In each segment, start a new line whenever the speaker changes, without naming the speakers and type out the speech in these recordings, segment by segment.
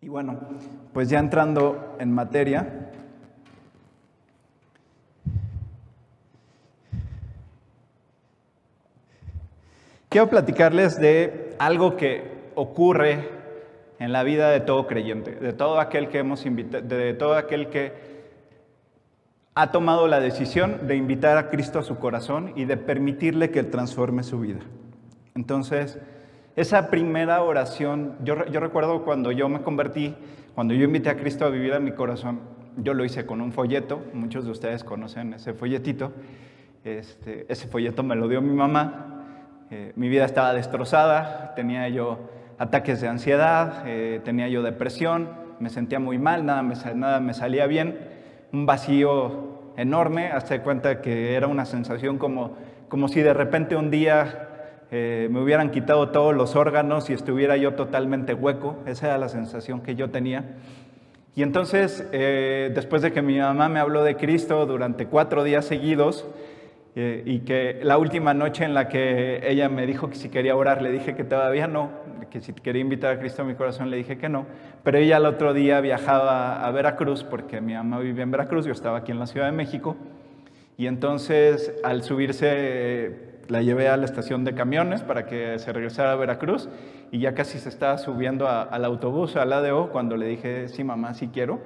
Y bueno, pues ya entrando en materia, quiero platicarles de algo que ocurre en la vida de todo creyente, de todo aquel que hemos invitado, de todo aquel que ha tomado la decisión de invitar a Cristo a su corazón y de permitirle que transforme su vida. Entonces, esa primera oración, yo, recuerdo cuando yo me convertí, cuando yo invité a Cristo a vivir en mi corazón, yo lo hice con un folleto, muchos de ustedes conocen ese folletito, este, ese folleto me lo dio mi mamá, eh, mi vida estaba destrozada, tenía yo ataques de ansiedad, eh, tenía yo depresión, me sentía muy mal, nada me, nada me salía bien, un vacío enorme, hasta cuenta que era una sensación como, como si de repente un día eh, me hubieran quitado todos los órganos y estuviera yo totalmente hueco, esa era la sensación que yo tenía. Y entonces, eh, después de que mi mamá me habló de Cristo durante cuatro días seguidos, y que la última noche en la que ella me dijo que si quería orar, le dije que todavía no, que si quería invitar a Cristo a mi corazón, le dije que no. Pero ella el otro día viajaba a Veracruz, porque mi mamá vivía en Veracruz, yo estaba aquí en la Ciudad de México. Y entonces al subirse la llevé a la estación de camiones para que se regresara a Veracruz y ya casi se estaba subiendo al autobús, al ADO, cuando le dije, sí mamá, sí quiero.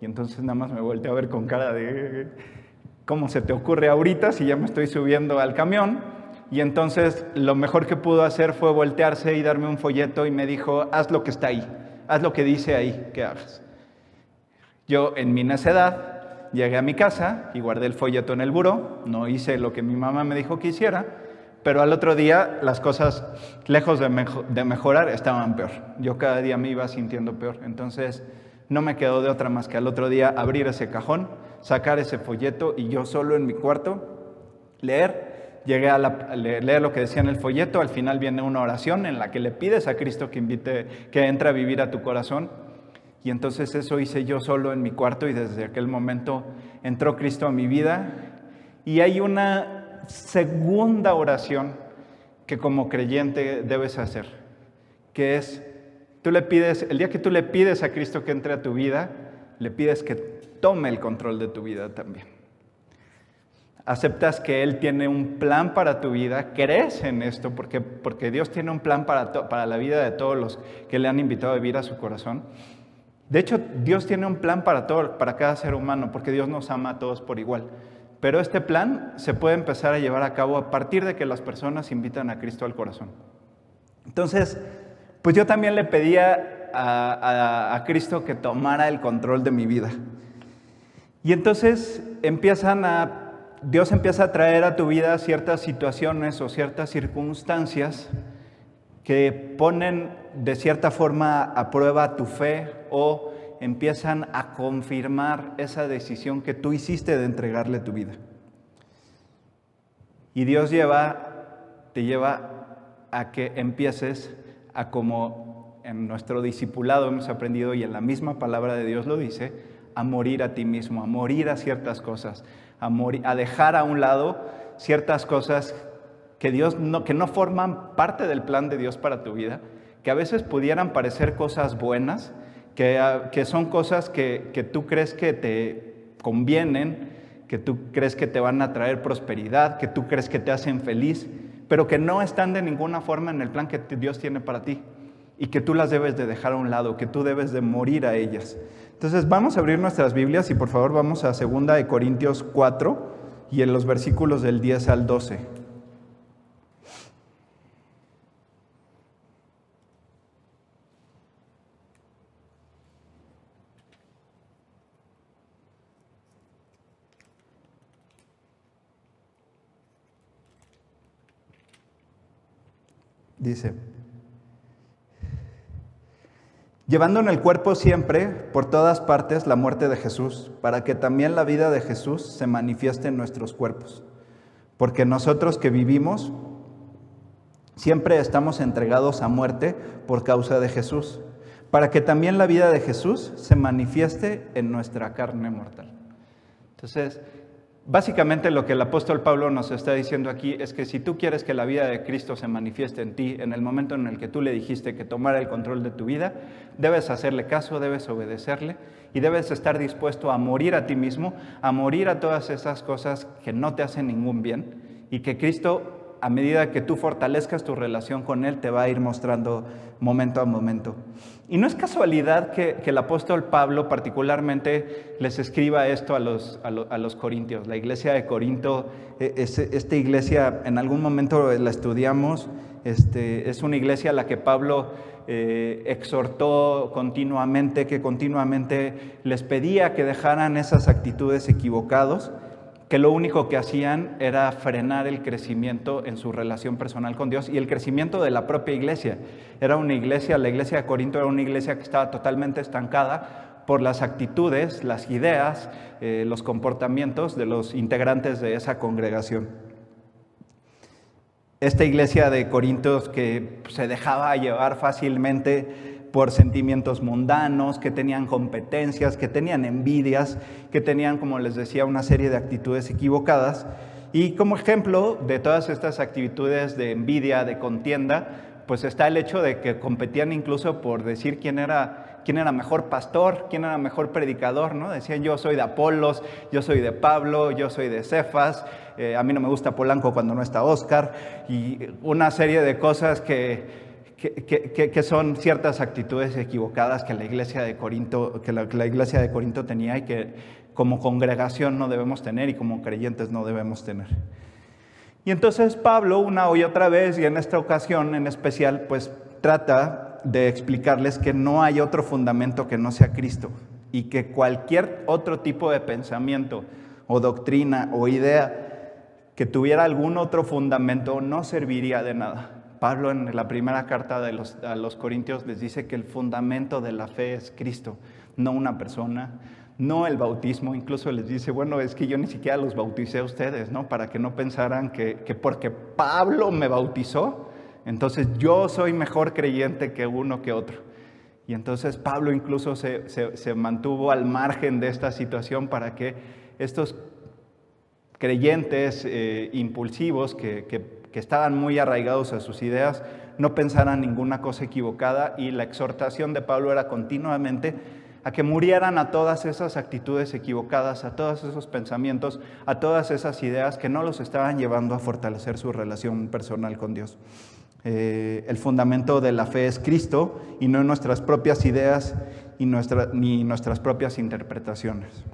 Y entonces nada más me volteé a ver con cara de, ¿cómo se te ocurre ahorita si ya me estoy subiendo al camión? Y entonces lo mejor que pudo hacer fue voltearse y darme un folleto y me dijo, haz lo que está ahí, haz lo que dice ahí que hagas. Yo en mi necedad llegué a mi casa y guardé el folleto en el buró, no hice lo que mi mamá me dijo que hiciera, pero al otro día las cosas, lejos de, mejorar, estaban peor. Yo cada día me iba sintiendo peor. Entonces no me quedó de otra más que al otro día abrir ese cajón, sacar ese folleto y yo solo en mi cuarto leer llegué a, leer lo que decía en el folleto, al final viene una oración en la que le pides a Cristo que invite, que entre a vivir a tu corazón. Y entonces eso hice yo solo en mi cuarto y desde aquel momento entró Cristo a mi vida. Y hay una segunda oración que como creyente debes hacer, que es, tú le pides, el día que tú le pides a Cristo que entre a tu vida, le pides que tome el control de tu vida también aceptas que Él tiene un plan para tu vida, crees en esto, porque, porque Dios tiene un plan para, para la vida de todos los que le han invitado a vivir a su corazón. De hecho, Dios tiene un plan para, todo, para cada ser humano, porque Dios nos ama a todos por igual. Pero este plan se puede empezar a llevar a cabo a partir de que las personas invitan a Cristo al corazón. Entonces, pues yo también le pedía a, a Cristo que tomara el control de mi vida. Y entonces empiezan a Dios empieza a traer a tu vida ciertas situaciones o ciertas circunstancias que ponen de cierta forma a prueba tu fe o empiezan a confirmar esa decisión que tú hiciste de entregarle tu vida. Y Dios lleva, te lleva a que empieces a como en nuestro discipulado hemos aprendido y en la misma palabra de Dios lo dice, a morir a ti mismo, a morir a ciertas cosas, a, dejar a un lado ciertas cosas que, Dios no, que no forman parte del plan de Dios para tu vida, que a veces pudieran parecer cosas buenas, que, ah, que son cosas que, que tú crees que te convienen, que tú crees que te van a traer prosperidad, que tú crees que te hacen feliz, pero que no están de ninguna forma en el plan que Dios tiene para ti y que tú las debes de dejar a un lado, que tú debes de morir a ellas. Entonces vamos a abrir nuestras Biblias y por favor vamos a 2 de Corintios 4 y en los versículos del 10 al 12. Dice, llevando en el cuerpo siempre, por todas partes, la muerte de Jesús, para que también la vida de Jesús se manifieste en nuestros cuerpos. Porque nosotros que vivimos, siempre estamos entregados a muerte por causa de Jesús, para que también la vida de Jesús se manifieste en nuestra carne mortal. Entonces, Básicamente lo que el apóstol Pablo nos está diciendo aquí es que si tú quieres que la vida de Cristo se manifieste en ti, en el momento en el que tú le dijiste que tomara el control de tu vida, debes hacerle caso, debes obedecerle y debes estar dispuesto a morir a ti mismo, a morir a todas esas cosas que no te hacen ningún bien y que Cristo a medida que tú fortalezcas tu relación con Él, te va a ir mostrando momento a momento. Y no es casualidad que, el apóstol Pablo particularmente les escriba esto a los, a, los corintios. La iglesia de Corinto, e, esta iglesia en algún momento la estudiamos, este, es una iglesia a la que Pablo eh, exhortó continuamente, que continuamente les pedía que dejaran esas actitudes equivocadas que lo único que hacían era frenar el crecimiento en su relación personal con Dios y el crecimiento de la propia iglesia. Era una iglesia, la iglesia de Corinto era una iglesia que estaba totalmente estancada por las actitudes, las ideas, eh, los comportamientos de los integrantes de esa congregación. Esta iglesia de Corintios que se dejaba llevar fácilmente por sentimientos mundanos, que tenían competencias, que tenían envidias, que tenían, como les decía, una serie de actitudes equivocadas. Y como ejemplo de todas estas actitudes de envidia, de contienda, pues está el hecho de que competían incluso por decir quién era, quién era mejor pastor, quién era mejor predicador, ¿no? Decían yo soy de Apolos, yo soy de Pablo, yo soy de Cefas, eh, a mí no me gusta Polanco cuando no está Oscar, y una serie de cosas que, que, son ciertas actitudes equivocadas que la iglesia de Corinto, que la, iglesia de Corinto tenía y que como congregación no debemos tener y como creyentes no debemos tener. Y entonces Pablo, una y otra vez, y en esta ocasión en especial, pues trata de explicarles que no hay otro fundamento que no sea Cristo y que cualquier otro tipo de pensamiento o doctrina o idea que tuviera algún otro fundamento no serviría de nada. Pablo en la primera carta de los, a los Corintios les dice que el fundamento de la fe es Cristo, no una persona, no el bautismo. Incluso les dice, bueno, es que yo ni siquiera los bauticé a ustedes, ¿no? Para que no pensaran que, porque Pablo me bautizó, entonces yo soy mejor creyente que uno que otro. Y entonces Pablo incluso se, mantuvo al margen de esta situación para que estos creyentes eh, impulsivos que, que que estaban muy arraigados a sus ideas, no pensaran ninguna cosa equivocada y la exhortación de Pablo era continuamente a que murieran a todas esas actitudes equivocadas, a todos esos pensamientos, a todas esas ideas que no los estaban llevando a fortalecer su relación personal con Dios. Eh, el fundamento de la fe es Cristo y no nuestras propias ideas y ni nuestras propias interpretaciones.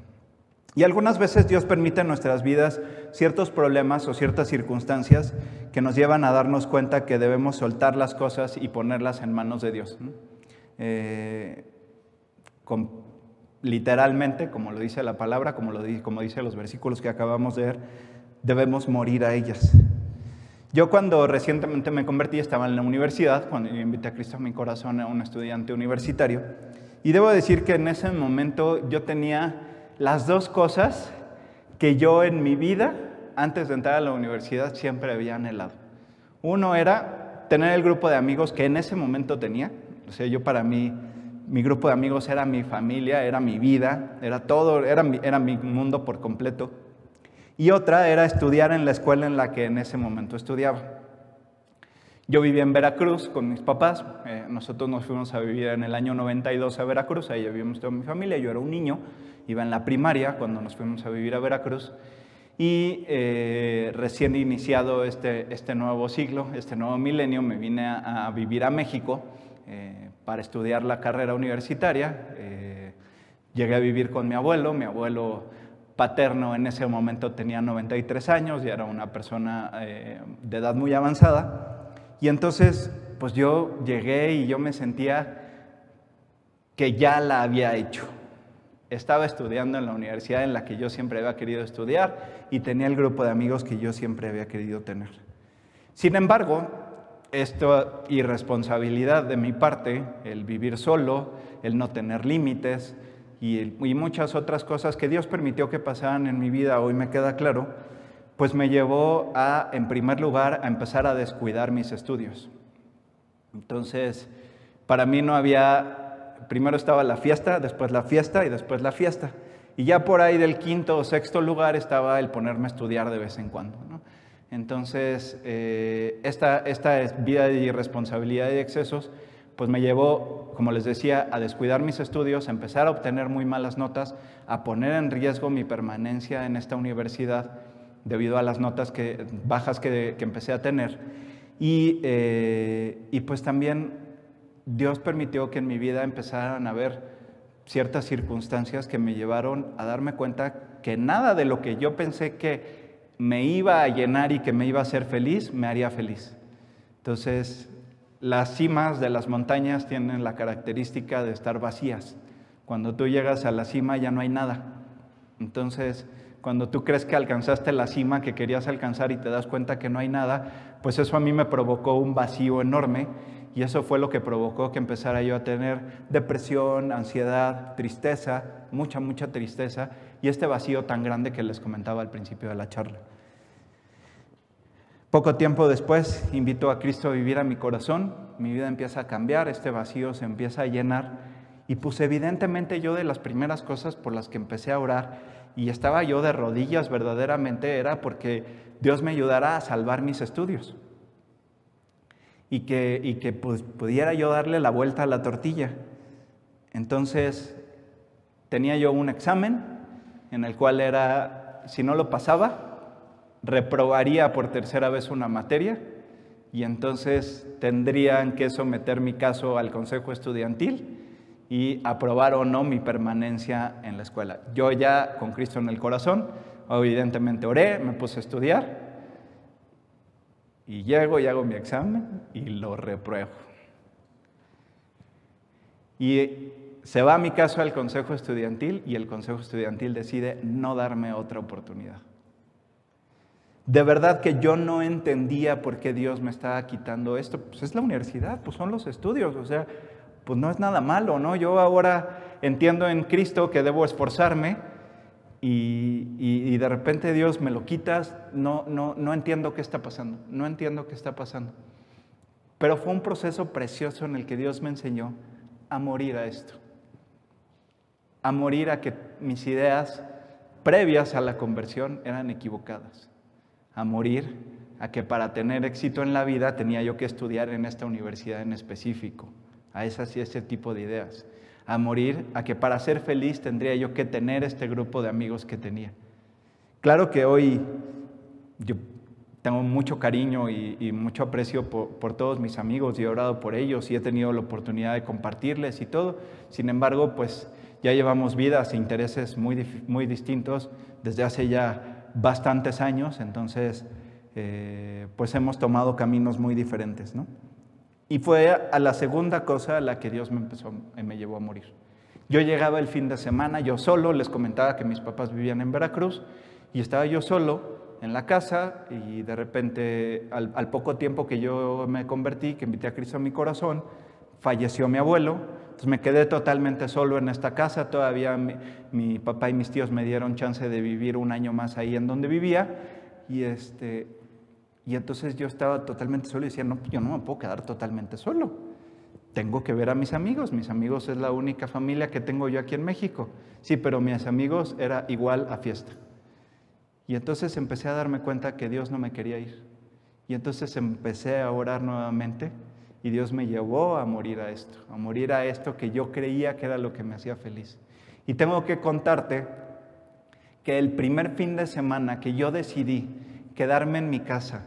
Y algunas veces Dios permite en nuestras vidas ciertos problemas o ciertas circunstancias que nos llevan a darnos cuenta que debemos soltar las cosas y ponerlas en manos de Dios. Eh, literalmente, como lo dice la palabra, como, lo, como dice los versículos que acabamos de ver, debemos morir a ellas. Yo cuando recientemente me convertí estaba en la universidad, cuando yo invité a Cristo a mi corazón a un estudiante universitario, y debo decir que en ese momento yo tenía las dos cosas que yo en mi vida, antes de entrar a la universidad, siempre había anhelado. Uno era tener el grupo de amigos que en ese momento tenía. O sea, yo para mí, mi grupo de amigos era mi familia, era mi vida, era todo, era mi, era mi mundo por completo. Y otra era estudiar en la escuela en la que en ese momento estudiaba. Yo vivía en Veracruz con mis papás. Eh, nosotros nos fuimos a vivir en el año 92 a Veracruz. Ahí vivíamos toda mi familia. Yo era un niño iba en la primaria cuando nos fuimos a vivir a Veracruz y eh, recién iniciado este, este nuevo siglo, este nuevo milenio, me vine a, vivir a México eh, para estudiar la carrera universitaria. Eh, llegué a vivir con mi abuelo, mi abuelo paterno en ese momento tenía 93 años y era una persona de edad muy avanzada. Y entonces, pues yo llegué y yo me sentía que ya la había hecho estaba estudiando en la universidad en la que yo siempre había querido estudiar y tenía el grupo de amigos que yo siempre había querido tener. Sin embargo, esto irresponsabilidad de mi parte, el vivir solo, el no tener límites y, y muchas otras cosas que Dios permitió que pasaran en mi vida, hoy me queda claro, pues me llevó a, en primer lugar, a empezar a descuidar mis estudios. Entonces, para mí no había primero estaba la fiesta, después la fiesta y después la fiesta. Y ya por ahí del quinto o sexto lugar estaba el ponerme a estudiar de vez en cuando. Entonces, eh, esta, esta vida de irresponsabilidad y excesos, pues me llevó, como les decía, a descuidar mis estudios, a empezar a obtener muy malas notas, a poner en riesgo mi permanencia en esta universidad debido a las notas que, bajas que, empecé a tener. Y, eh, y pues también Dios permitió que en mi vida empezaran a haber ciertas circunstancias que me llevaron a darme cuenta que nada de lo que yo pensé que me iba a llenar y que me iba a hacer feliz, me haría feliz. Entonces, las cimas de las montañas tienen la característica de estar vacías. Cuando tú llegas a la cima ya no hay nada. Entonces, cuando tú crees que alcanzaste la cima que querías alcanzar y te das cuenta que no hay nada, pues eso a mí me provocó un vacío enorme y eso fue lo que provocó que empezara yo a tener depresión, ansiedad, tristeza, mucha, mucha tristeza y este vacío tan grande que les comentaba al principio de la charla. Poco tiempo después invito a Cristo a vivir a mi corazón, mi vida empieza a cambiar, este vacío se empieza a llenar y pues evidentemente yo de las primeras cosas por las que empecé a orar y estaba yo de rodillas verdaderamente era porque Dios me ayudara a salvar mis estudios y que, y que pues, pudiera yo darle la vuelta a la tortilla. Entonces tenía yo un examen en el cual era, si no lo pasaba, reprobaría por tercera vez una materia y entonces tendrían que someter mi caso al consejo estudiantil y aprobar o no mi permanencia en la escuela. Yo ya con Cristo en el corazón, evidentemente oré, me puse a estudiar y llego y hago mi examen y lo repruebo. Y se va mi caso al consejo estudiantil y el consejo estudiantil decide no darme otra oportunidad. De verdad que yo no entendía por qué Dios me estaba quitando esto. Pues es la universidad, pues son los estudios, o sea, pues no es nada malo, ¿no? Yo ahora entiendo en Cristo que debo esforzarme y, de repente Dios me lo quitas, no, no, no entiendo qué está pasando, no entiendo qué está pasando. Pero fue un proceso precioso en el que Dios me enseñó a morir a esto a morir a que mis ideas previas a la conversión eran equivocadas, a morir a que para tener éxito en la vida tenía yo que estudiar en esta universidad en específico, a esas y ese tipo de ideas, a morir a que para ser feliz tendría yo que tener este grupo de amigos que tenía. Claro que hoy yo tengo mucho cariño y, mucho aprecio por, todos mis amigos y he orado por ellos y he tenido la oportunidad de compartirles y todo. Sin embargo, pues ya llevamos vidas e intereses muy, muy distintos desde hace ya bastantes años, entonces eh, pues hemos tomado caminos muy diferentes, ¿no? Y fue a la segunda cosa a la que Dios me, empezó, me llevó a morir. Yo llegaba el fin de semana, yo solo, les comentaba que mis papás vivían en Veracruz, y estaba yo solo en la casa, y de repente, al, al poco tiempo que yo me convertí, que invité a Cristo a mi corazón, falleció mi abuelo, entonces me quedé totalmente solo en esta casa, todavía mi, papá y mis tíos me dieron chance de vivir un año más ahí en donde vivía. Y, este, y entonces yo estaba totalmente solo y decía, no, yo no me puedo quedar totalmente solo, tengo que ver a mis amigos, mis amigos es la única familia que tengo yo aquí en México, sí, pero mis amigos era igual a fiesta. Y entonces empecé a darme cuenta que Dios no me quería ir. Y entonces empecé a orar nuevamente y Dios me llevó a morir a esto, a morir a esto que yo creía que era lo que me hacía feliz. Y tengo que contarte que el primer fin de semana que yo decidí quedarme en mi casa,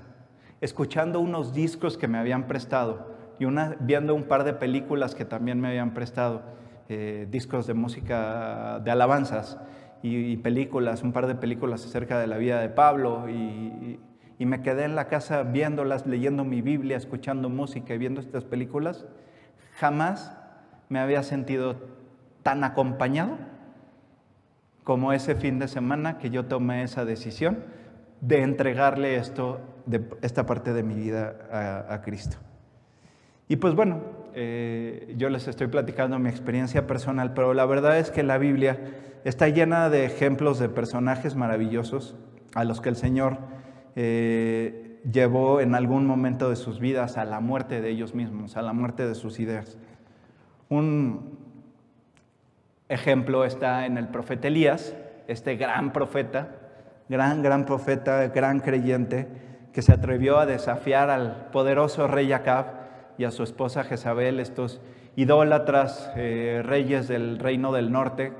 escuchando unos discos que me habían prestado y viendo un par de películas que también me habían prestado, eh, discos de música de alabanzas y, películas, un par de películas acerca de la vida de Pablo y me quedé en la casa viéndolas, leyendo mi Biblia, escuchando música y viendo estas películas, jamás me había sentido tan acompañado como ese fin de semana que yo tomé esa decisión de entregarle esto, de esta parte de mi vida a, Cristo. Y pues bueno, eh, yo les estoy platicando mi experiencia personal, pero la verdad es que la Biblia está llena de ejemplos de personajes maravillosos a los que el Señor eh, llevó en algún momento de sus vidas a la muerte de ellos mismos, a la muerte de sus ideas. Un, ejemplo está en el profeta Elías, este gran profeta, gran, gran profeta, gran creyente, que se atrevió a desafiar al poderoso rey Acab y a su esposa Jezabel, estos idólatras eh, reyes del reino del norte,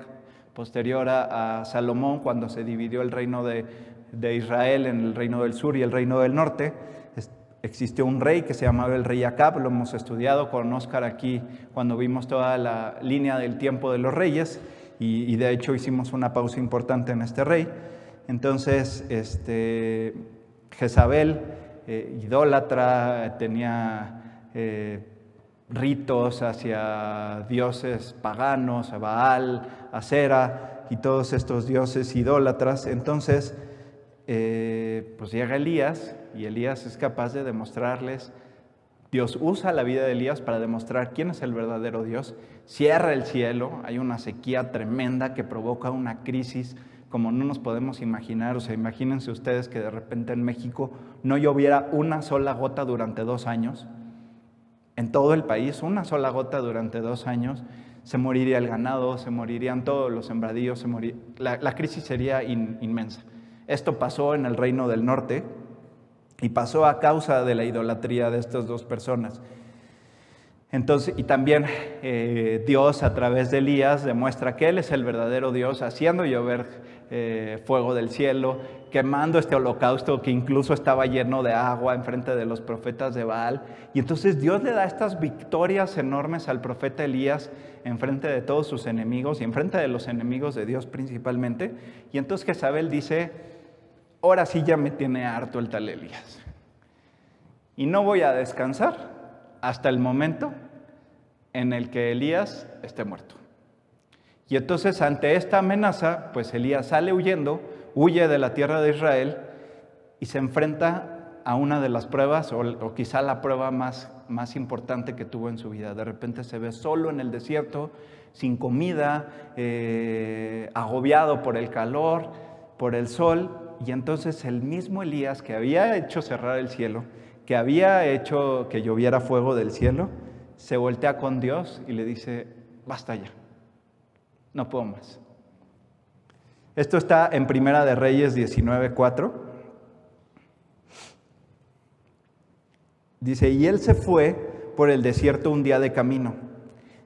posterior a, Salomón, cuando se dividió el reino de, de, Israel en el reino del sur y el reino del norte. existió un rey que se llamaba el rey Acab, lo hemos estudiado con Oscar aquí cuando vimos toda la línea del tiempo de los reyes y, de hecho hicimos una pausa importante en este rey. Entonces, este, Jezabel, eh, idólatra, tenía eh, ritos hacia dioses paganos, a Baal, a y todos estos dioses idólatras. Entonces, eh, pues llega Elías y Elías es capaz de demostrarles, Dios usa la vida de Elías para demostrar quién es el verdadero Dios, cierra el cielo, hay una sequía tremenda que provoca una crisis como no nos podemos imaginar, o sea, imagínense ustedes que de repente en México no lloviera una sola gota durante dos años, en todo el país, una sola gota durante dos años, se moriría el ganado, se morirían todos los sembradíos, se la, crisis sería inmensa. Esto pasó en el reino del norte y pasó a causa de la idolatría de estas dos personas. Entonces, y también eh, Dios a través de Elías demuestra que Él es el verdadero Dios, haciendo llover eh, fuego del cielo, quemando este holocausto que incluso estaba lleno de agua en frente de los profetas de Baal. Y entonces Dios le da estas victorias enormes al profeta Elías en frente de todos sus enemigos y en frente de los enemigos de Dios principalmente. Y entonces Jezabel dice, ahora sí ya me tiene harto el tal Elías. Y no voy a descansar hasta el momento en el que Elías esté muerto. Y entonces ante esta amenaza, pues Elías sale huyendo, huye de la tierra de Israel y se enfrenta a una de las pruebas, o, quizá la prueba más, más importante que tuvo en su vida. De repente se ve solo en el desierto, sin comida, eh, agobiado por el calor, por el sol, y entonces el mismo Elías que había hecho cerrar el cielo, que había hecho que lloviera fuego del cielo, se voltea con Dios y le dice, basta ya, no puedo más. Esto está en Primera de Reyes 19.4. Dice, y él se fue por el desierto un día de camino,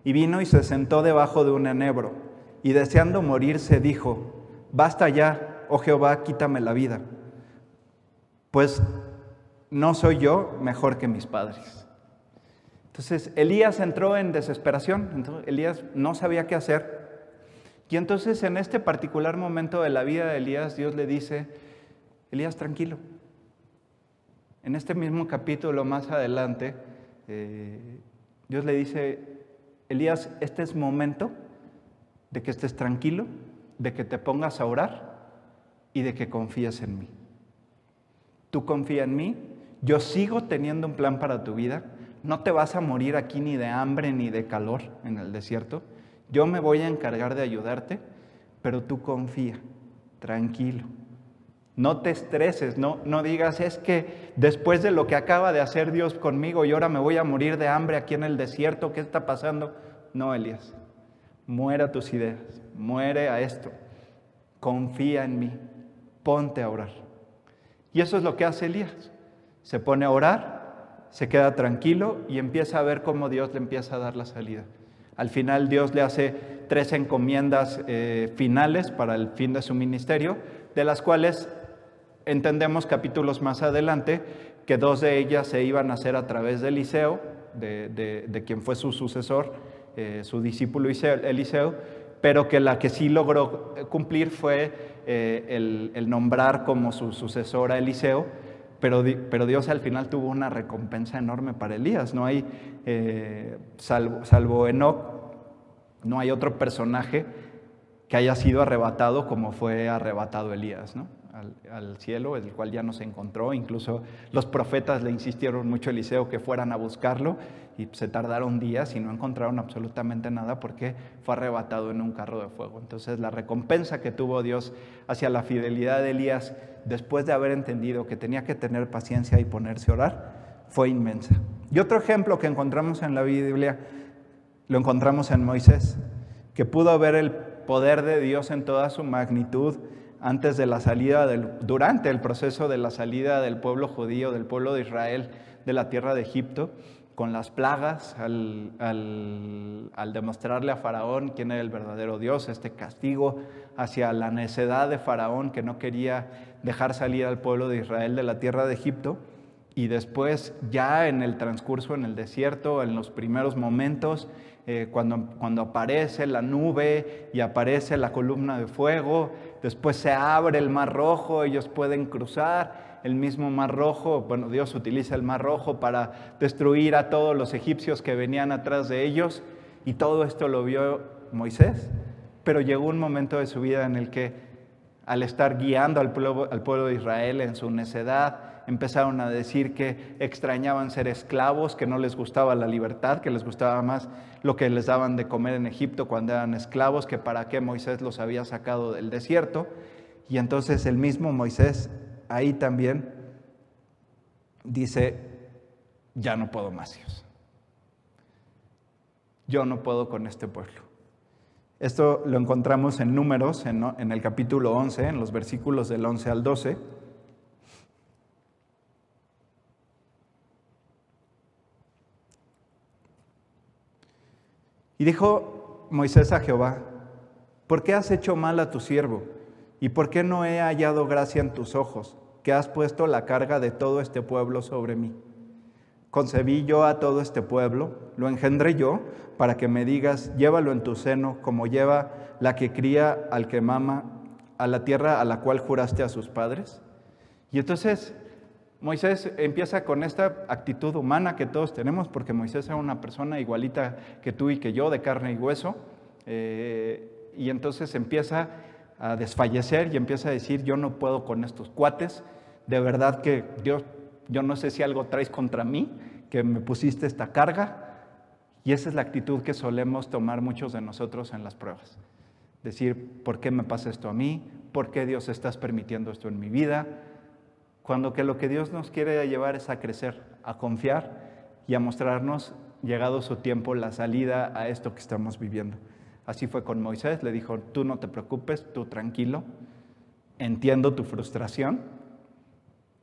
y vino y se sentó debajo de un enebro, y deseando morirse dijo, basta ya, oh Jehová, quítame la vida, pues no soy yo mejor que mis padres. Entonces Elías entró en desesperación, Elías no sabía qué hacer, y entonces en este particular momento de la vida de Elías, Dios le dice, Elías, tranquilo. En este mismo capítulo más adelante, eh, Dios le dice, Elías, este es momento de que estés tranquilo, de que te pongas a orar y de que confíes en mí. Tú confía en mí, yo sigo teniendo un plan para tu vida, no te vas a morir aquí ni de hambre ni de calor en el desierto. Yo me voy a encargar de ayudarte, pero tú confía, tranquilo. No te estreses, no, no digas, es que después de lo que acaba de hacer Dios conmigo y ahora me voy a morir de hambre aquí en el desierto, ¿qué está pasando? No, Elías, muera tus ideas, muere a esto, confía en mí, ponte a orar. Y eso es lo que hace Elías. Se pone a orar, se queda tranquilo y empieza a ver cómo Dios le empieza a dar la salida. Al final Dios le hace tres encomiendas eh, finales para el fin de su ministerio, de las cuales entendemos capítulos más adelante que dos de ellas se iban a hacer a través de Eliseo, de, quien fue su sucesor, eh, su discípulo Eliseo, pero que la que sí logró cumplir fue eh, el, nombrar como su sucesor a Eliseo, pero, pero, Dios al final tuvo una recompensa enorme para Elías. No hay, salvo, salvo Enoch, no hay otro personaje que haya sido arrebatado como fue arrebatado Elías, ¿no? Al, cielo, el cual ya no se encontró. Incluso los profetas le insistieron mucho a Eliseo que fueran a buscarlo y se tardaron días y no encontraron absolutamente nada porque fue arrebatado en un carro de fuego. Entonces la recompensa que tuvo Dios hacia la fidelidad de Elías después de haber entendido que tenía que tener paciencia y ponerse a orar fue inmensa. Y otro ejemplo que encontramos en la Biblia lo encontramos en Moisés. que pudo ver el poder de Dios en toda su magnitud antes de la salida, del, durante el proceso de la salida del pueblo judío, del pueblo de Israel de la tierra de Egipto, con las plagas, al, al, demostrarle a Faraón quién era el verdadero Dios, este castigo hacia la necedad de Faraón que no quería dejar salir al pueblo de Israel de la tierra de Egipto. Y después, ya en el transcurso en el desierto, en los primeros momentos, eh, cuando, cuando aparece la nube y aparece la columna de fuego, después se abre el mar rojo, ellos pueden cruzar el mismo mar rojo, bueno, Dios utiliza el mar rojo para destruir a todos los egipcios que venían atrás de ellos, y todo esto lo vio Moisés, pero llegó un momento de su vida en el que al estar guiando al pueblo, al pueblo de Israel en su necedad, empezaron a decir que extrañaban ser esclavos, que no les gustaba la libertad, que les gustaba más lo que les daban de comer en Egipto cuando eran esclavos, que para qué Moisés los había sacado del desierto. Y entonces el mismo Moisés ahí también dice, ya no puedo más, Dios. Yo no puedo con este pueblo. Esto lo encontramos en números, en, el capítulo 11, en los versículos del 11 al 12. Y dijo Moisés a Jehová, ¿por qué has hecho mal a tu siervo? ¿Y por qué no he hallado gracia en tus ojos, que has puesto la carga de todo este pueblo sobre mí? Concebí yo a todo este pueblo, lo engendré yo, para que me digas, llévalo en tu seno, como lleva la que cría al que mama a la tierra a la cual juraste a sus padres. Y entonces Moisés empieza con esta actitud humana que todos tenemos, porque Moisés era una persona igualita que tú y que yo, de carne y hueso, eh, y entonces empieza a desfallecer y empieza a decir, yo no puedo con estos cuates, de verdad que Dios, yo no sé si algo traes contra mí, que me pusiste esta carga, y esa es la actitud que solemos tomar muchos de nosotros en las pruebas. Decir, ¿por qué me pasa esto a mí? ¿Por qué Dios estás permitiendo esto en mi vida? Cuando que lo que Dios nos quiere llevar es a crecer, a confiar y a mostrarnos, llegado su tiempo, la salida a esto que estamos viviendo. Así fue con Moisés, le dijo, tú no te preocupes, tú tranquilo, entiendo tu frustración.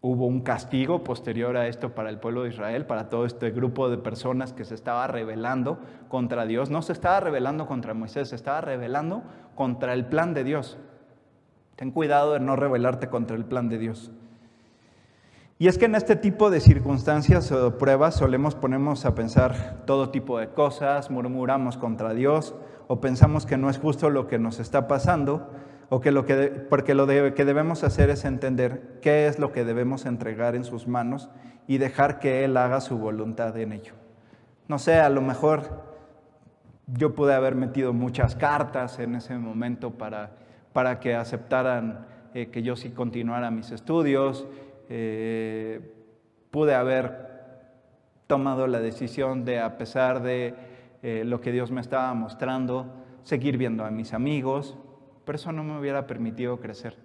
Hubo un castigo posterior a esto para el pueblo de Israel, para todo este grupo de personas que se estaba rebelando contra Dios. No se estaba rebelando contra Moisés, se estaba rebelando contra el plan de Dios. Ten cuidado de no rebelarte contra el plan de Dios. Y es que en este tipo de circunstancias o pruebas solemos ponernos a pensar todo tipo de cosas, murmuramos contra Dios o pensamos que no es justo lo que nos está pasando o que lo que porque lo que debemos hacer es entender qué es lo que debemos entregar en sus manos y dejar que Él haga su voluntad en ello. No sé, a lo mejor yo pude haber metido muchas cartas en ese momento para, para que aceptaran eh, que yo sí continuara mis estudios eh, pude haber tomado la decisión de, a pesar de eh, lo que Dios me estaba mostrando, seguir viendo a mis amigos, pero eso no me hubiera permitido crecer.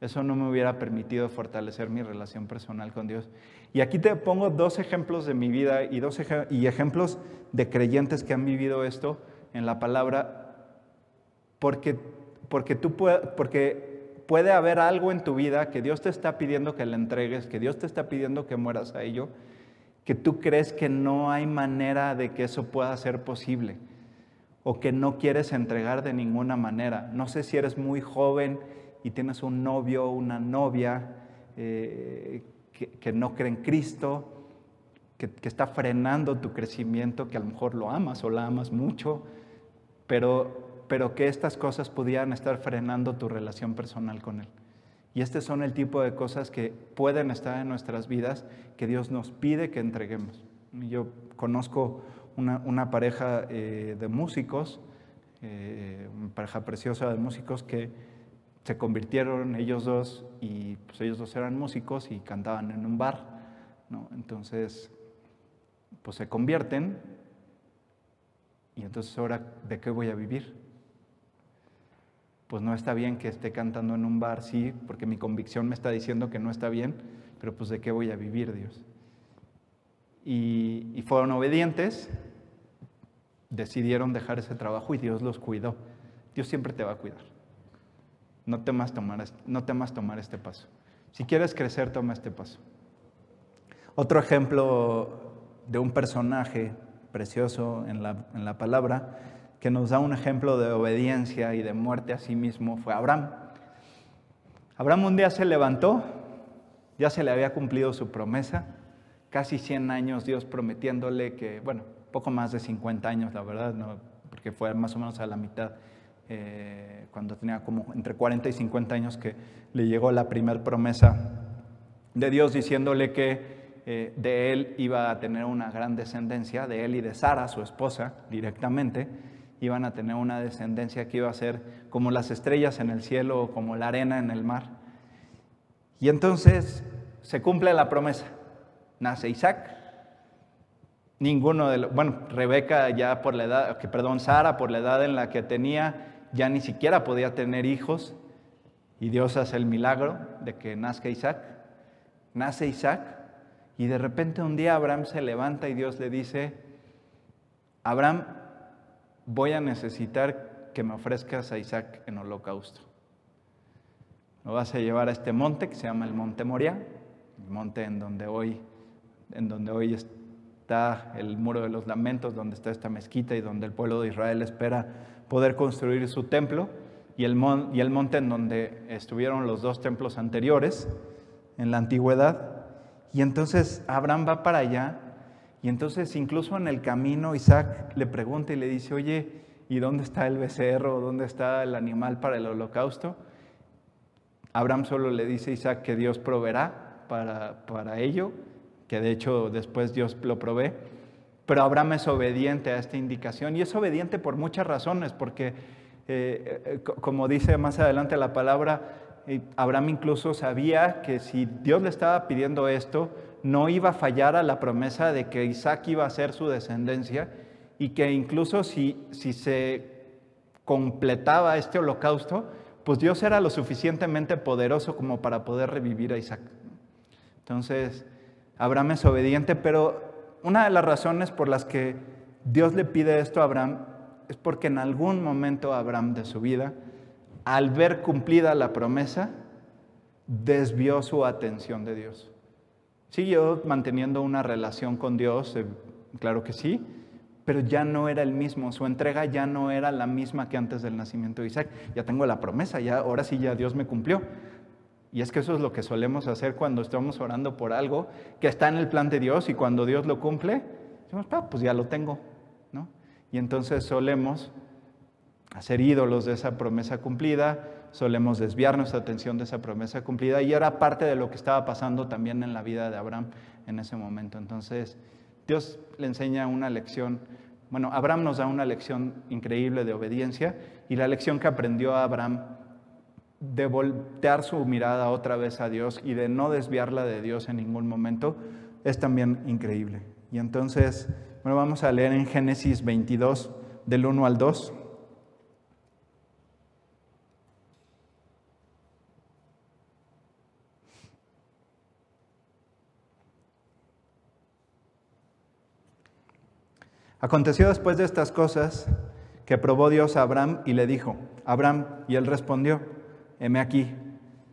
Eso no me hubiera permitido fortalecer mi relación personal con Dios. Y aquí te pongo dos ejemplos de mi vida y, dos ejemplos de creyentes que han vivido esto en la palabra, porque, porque, tú porque puede haber algo en tu vida que Dios te está pidiendo que le entregues, que Dios te está pidiendo que mueras a ello, que tú crees que no hay manera de que eso pueda ser posible o que no quieres entregar de ninguna manera. No sé si eres muy joven y tienes un novio o una novia eh, que, no cree en Cristo, que, que está frenando tu crecimiento, que a lo mejor lo amas o la amas mucho, pero pero que estas cosas pudieran estar frenando tu relación personal con Él. Y este son el tipo de cosas que pueden estar en nuestras vidas que Dios nos pide que entreguemos. Yo conozco una, pareja eh, de músicos, eh, una pareja preciosa de músicos que se convirtieron ellos dos y pues ellos dos eran músicos y cantaban en un bar. Entonces, pues se convierten y entonces ahora, ¿de qué voy a vivir? Pues no está bien que esté cantando en un bar, sí, porque mi convicción me está diciendo que no está bien, pero pues de qué voy a vivir, Dios. Y, fueron obedientes decidieron dejar ese trabajo y Dios los cuidó. Dios siempre te va a cuidar. No temas tomar, no temas tomar este paso. Si quieres crecer, toma este paso. Otro ejemplo de un personaje precioso en la, en la palabra que nos da un ejemplo de obediencia y de muerte a sí mismo fue Abraham. Abraham un día se levantó, ya se le había cumplido su promesa, casi 100 años Dios prometiéndole que, bueno, poco más de 50 años, la verdad, ¿no? porque fue más o menos a la mitad, eh, cuando tenía como entre 40 y 50 años que le llegó la primera promesa de Dios diciéndole que eh, de él iba a tener una gran descendencia, de él y de Sara, su esposa, directamente, iban a tener una descendencia que iba a ser como las estrellas en el cielo o como la arena en el mar. Y entonces se cumple la promesa. Nace Isaac. Ninguno de los, bueno, Rebeca ya por la edad, que perdón, Sara por la edad en la que tenía, ya ni siquiera podía tener hijos. Y Dios hace el milagro de que nazca Isaac. Nace Isaac. Y de repente un día Abraham se levanta y Dios le dice, Abraham, voy a necesitar que me ofrezcas a Isaac en holocausto. Lo vas a llevar a este monte que se llama el Monte Moria, el monte en donde hoy, en donde hoy está el muro de los lamentos, donde está esta mezquita y donde el pueblo de Israel espera poder construir su templo, y el, y el monte en donde estuvieron los dos templos anteriores en la antigüedad. Y entonces Abraham va para allá y entonces incluso en el camino Isaac le pregunta y le dice, oye, ¿y dónde está el becerro? ¿Dónde está el animal para el holocausto? Abraham solo le dice a Isaac que Dios proveerá para, para ello, que de hecho después Dios lo provee. Pero Abraham es obediente a esta indicación y es obediente por muchas razones, porque eh, eh, como dice más adelante la palabra, eh, Abraham incluso sabía que si Dios le estaba pidiendo esto, no iba a fallar a la promesa de que Isaac iba a ser su descendencia y que incluso si, si se completaba este holocausto, pues Dios era lo suficientemente poderoso como para poder revivir a Isaac. Entonces, Abraham es obediente, pero una de las razones por las que Dios le pide esto a Abraham es porque en algún momento Abraham de su vida, al ver cumplida la promesa, desvió su atención de Dios. Siguió manteniendo una relación con Dios, eh, claro que sí, pero ya no era el mismo, su entrega ya no era la misma que antes del nacimiento de Isaac. Ya tengo la promesa, ya ahora sí ya Dios me cumplió. Y es que eso es lo que solemos hacer cuando estamos orando por algo que está en el plan de Dios y cuando Dios lo cumple, decimos, pues ya lo tengo, ¿no? Y entonces solemos hacer ídolos de esa promesa cumplida, solemos desviar nuestra atención de esa promesa cumplida y era parte de lo que estaba pasando también en la vida de Abraham en ese momento. Entonces, Dios le enseña una lección, bueno, Abraham nos da una lección increíble de obediencia y la lección que aprendió Abraham de voltear su mirada otra vez a Dios y de no desviarla de Dios en ningún momento es también increíble. Y entonces, bueno, vamos a leer en Génesis 22 del 1 al 2. Aconteció después de estas cosas que probó Dios a Abraham y le dijo, Abraham, y él respondió, heme aquí.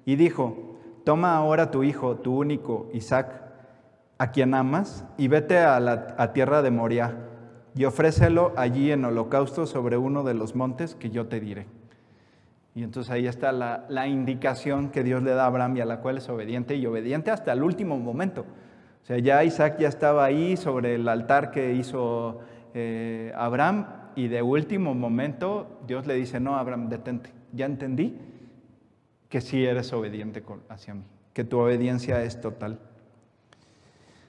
Y dijo, toma ahora tu hijo, tu único, Isaac, a quien amas, y vete a la tierra de Moria, y ofrécelo allí en holocausto sobre uno de los montes que yo te diré. Y entonces ahí está la, la indicación que Dios le da a Abraham y a la cual es obediente, y obediente hasta el último momento. O sea, ya Isaac ya estaba ahí sobre el altar que hizo eh, Abraham y de último momento Dios le dice, no, Abraham, detente, ya entendí que sí eres obediente hacia mí, que tu obediencia es total.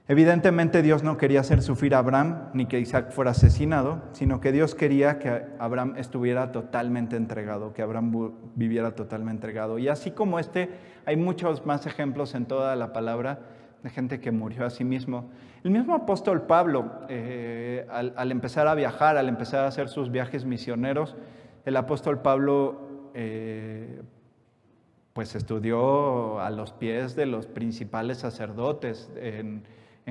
Evidentemente Dios no quería hacer sufrir a Abraham ni que Isaac fuera asesinado, sino que Dios quería que Abraham estuviera totalmente entregado, que Abraham viviera totalmente entregado. Y así como este, hay muchos más ejemplos en toda la palabra de gente que murió a sí mismo. El mismo apóstol Pablo, eh, al, empezar a viajar, al empezar a hacer sus viajes misioneros, el apóstol Pablo eh, pues estudió a los pies de los principales sacerdotes en,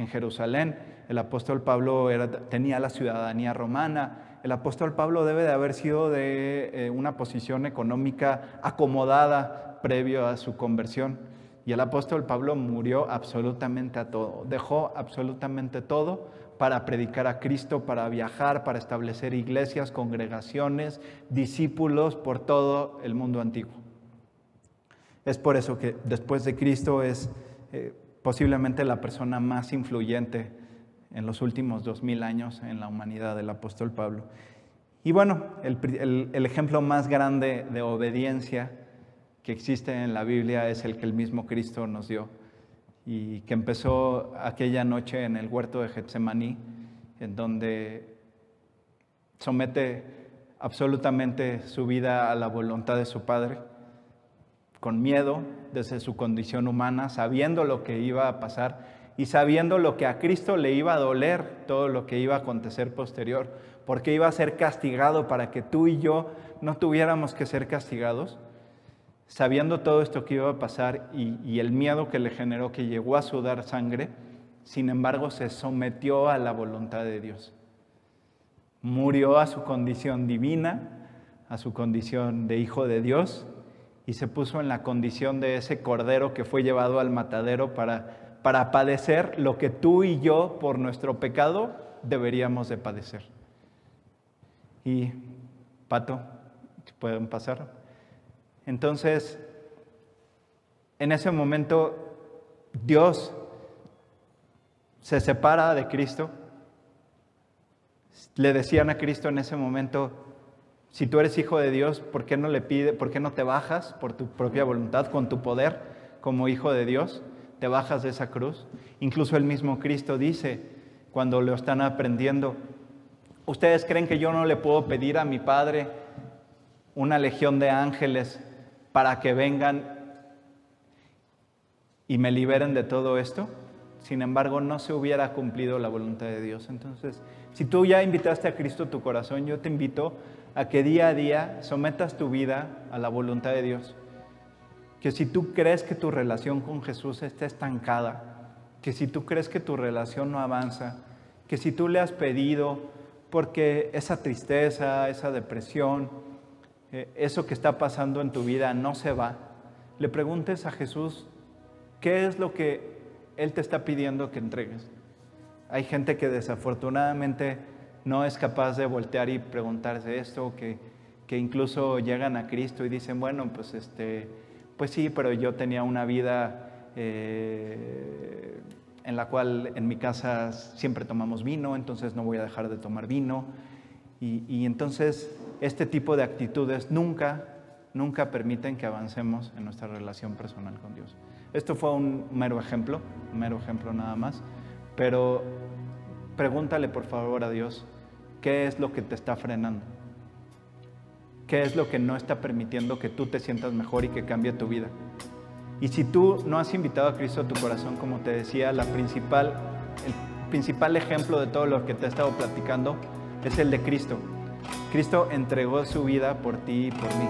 Jerusalén. El apóstol Pablo tenía la ciudadanía romana, el apóstol Pablo debe de haber sido de eh, una posición económica acomodada previo a su conversión. Y el apóstol Pablo murió absolutamente a todo, dejó absolutamente todo para predicar a Cristo, para viajar, para establecer iglesias, congregaciones, discípulos por todo el mundo antiguo. Es por eso que después de Cristo es eh, posiblemente la persona más influyente en los últimos dos mil años en la humanidad del apóstol Pablo. Y bueno, el, ejemplo más grande de obediencia que existe en la Biblia es el que el mismo Cristo nos dio y que empezó aquella noche en el huerto de Getsemaní, en donde somete absolutamente su vida a la voluntad de su Padre, con miedo desde su condición humana, sabiendo lo que iba a pasar y sabiendo lo que a Cristo le iba a doler, todo lo que iba a acontecer posterior, porque iba a ser castigado para que tú y yo no tuviéramos que ser castigados, sabiendo todo esto que iba a pasar y, el miedo que le generó que llegó a sudar sangre, sin embargo se sometió a la voluntad de Dios. Murió a su condición divina, a su condición de hijo de Dios, y se puso en la condición de ese cordero que fue llevado al matadero para para padecer lo que tú y yo por nuestro pecado deberíamos de padecer. Y, Pato, pueden pasar. Entonces, en ese momento, Dios se separa de Cristo. Le decían a Cristo en ese momento, si tú eres hijo de Dios, ¿por qué no le pide, por qué no te bajas por tu propia voluntad, con tu poder como hijo de Dios? te bajas de esa cruz. Incluso el mismo Cristo dice, cuando lo están aprendiendo, ¿ustedes creen que yo no le puedo pedir a mi Padre una legión de ángeles para que vengan y me liberen de todo esto? Sin embargo, no se hubiera cumplido la voluntad de Dios. Entonces, si tú ya invitaste a Cristo tu corazón, yo te invito a que día a día sometas tu vida a la voluntad de Dios que si tú crees que tu relación con Jesús está estancada, que si tú crees que tu relación no avanza, que si tú le has pedido porque esa tristeza, esa depresión, eh, eso que está pasando en tu vida no se va, le preguntes a Jesús qué es lo que Él te está pidiendo que entregues. Hay gente que desafortunadamente no es capaz de voltear y preguntarse esto, que, que incluso llegan a Cristo y dicen, bueno, pues este, pues sí, pero yo tenía una vida eh, en la cual en mi casa siempre tomamos vino, entonces no voy a dejar de tomar vino. Y, entonces este tipo de actitudes nunca, nunca permiten que avancemos en nuestra relación personal con Dios. Esto fue un mero ejemplo, un mero ejemplo nada más, pero pregúntale por favor a Dios, ¿qué es lo que te está frenando? qué es lo que no está permitiendo que tú te sientas mejor y que cambie tu vida. Y si tú no has invitado a Cristo a tu corazón, como te decía, la principal, el principal ejemplo de todo lo que te he estado platicando es el de Cristo. Cristo entregó su vida por ti y por mí.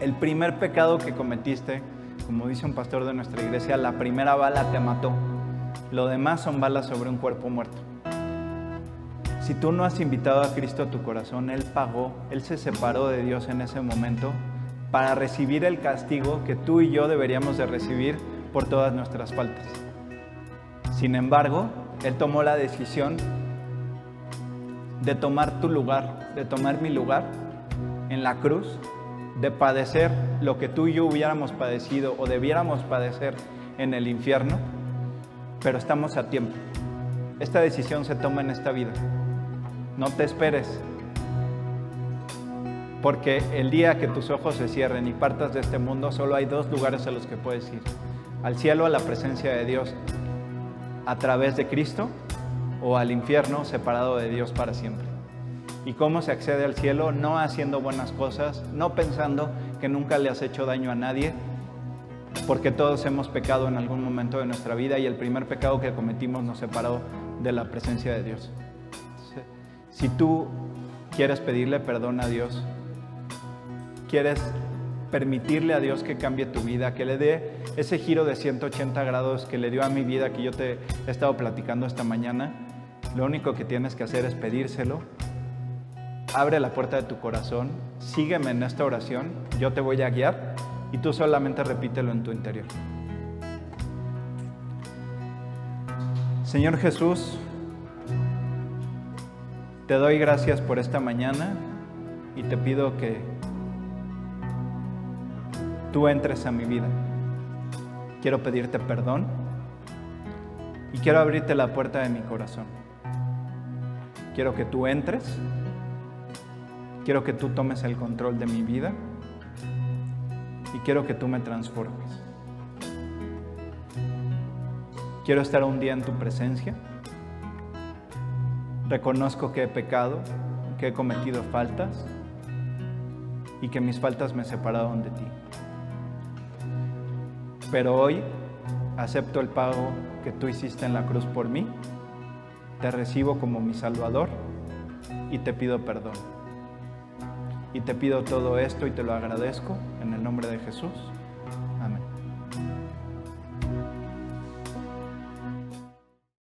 El primer pecado que cometiste, como dice un pastor de nuestra iglesia, la primera bala te mató. Lo demás son balas sobre un cuerpo muerto. Si tú no has invitado a Cristo a tu corazón, Él pagó, Él se separó de Dios en ese momento para recibir el castigo que tú y yo deberíamos de recibir por todas nuestras faltas. Sin embargo, Él tomó la decisión de tomar tu lugar, de tomar mi lugar en la cruz, de padecer lo que tú y yo hubiéramos padecido o debiéramos padecer en el infierno, pero estamos a tiempo. Esta decisión se toma en esta vida. No te esperes. Porque el día que tus ojos se cierren y partas de este mundo, solo hay dos lugares a los que puedes ir. Al cielo, a la presencia de Dios, a través de Cristo, o al infierno, separado de Dios para siempre. ¿Y cómo se accede al cielo? No haciendo buenas cosas, no pensando que nunca le has hecho daño a nadie, porque todos hemos pecado en algún momento de nuestra vida y el primer pecado que cometimos nos separó de la presencia de Dios. Si tú quieres pedirle perdón a Dios, quieres permitirle a Dios que cambie tu vida, que le dé ese giro de 180 grados que le dio a mi vida que yo te he estado platicando esta mañana, lo único que tienes que hacer es pedírselo abre la puerta de tu corazón, sígueme en esta oración, yo te voy a guiar y tú solamente repítelo en tu interior. Señor Jesús, te doy gracias por esta mañana y te pido que tú entres a mi vida. Quiero pedirte perdón y quiero abrirte la puerta de mi corazón. Quiero que tú entres, quiero que tú tomes el control de mi vida y quiero que tú me transformes. Quiero estar un día en tu presencia. Reconozco que he pecado, que he cometido faltas y que mis faltas me separaron de ti. Pero hoy acepto el pago que tú hiciste en la cruz por mí, te recibo como mi Salvador y te pido perdón. Y te pido todo esto y te lo agradezco en el nombre de Jesús.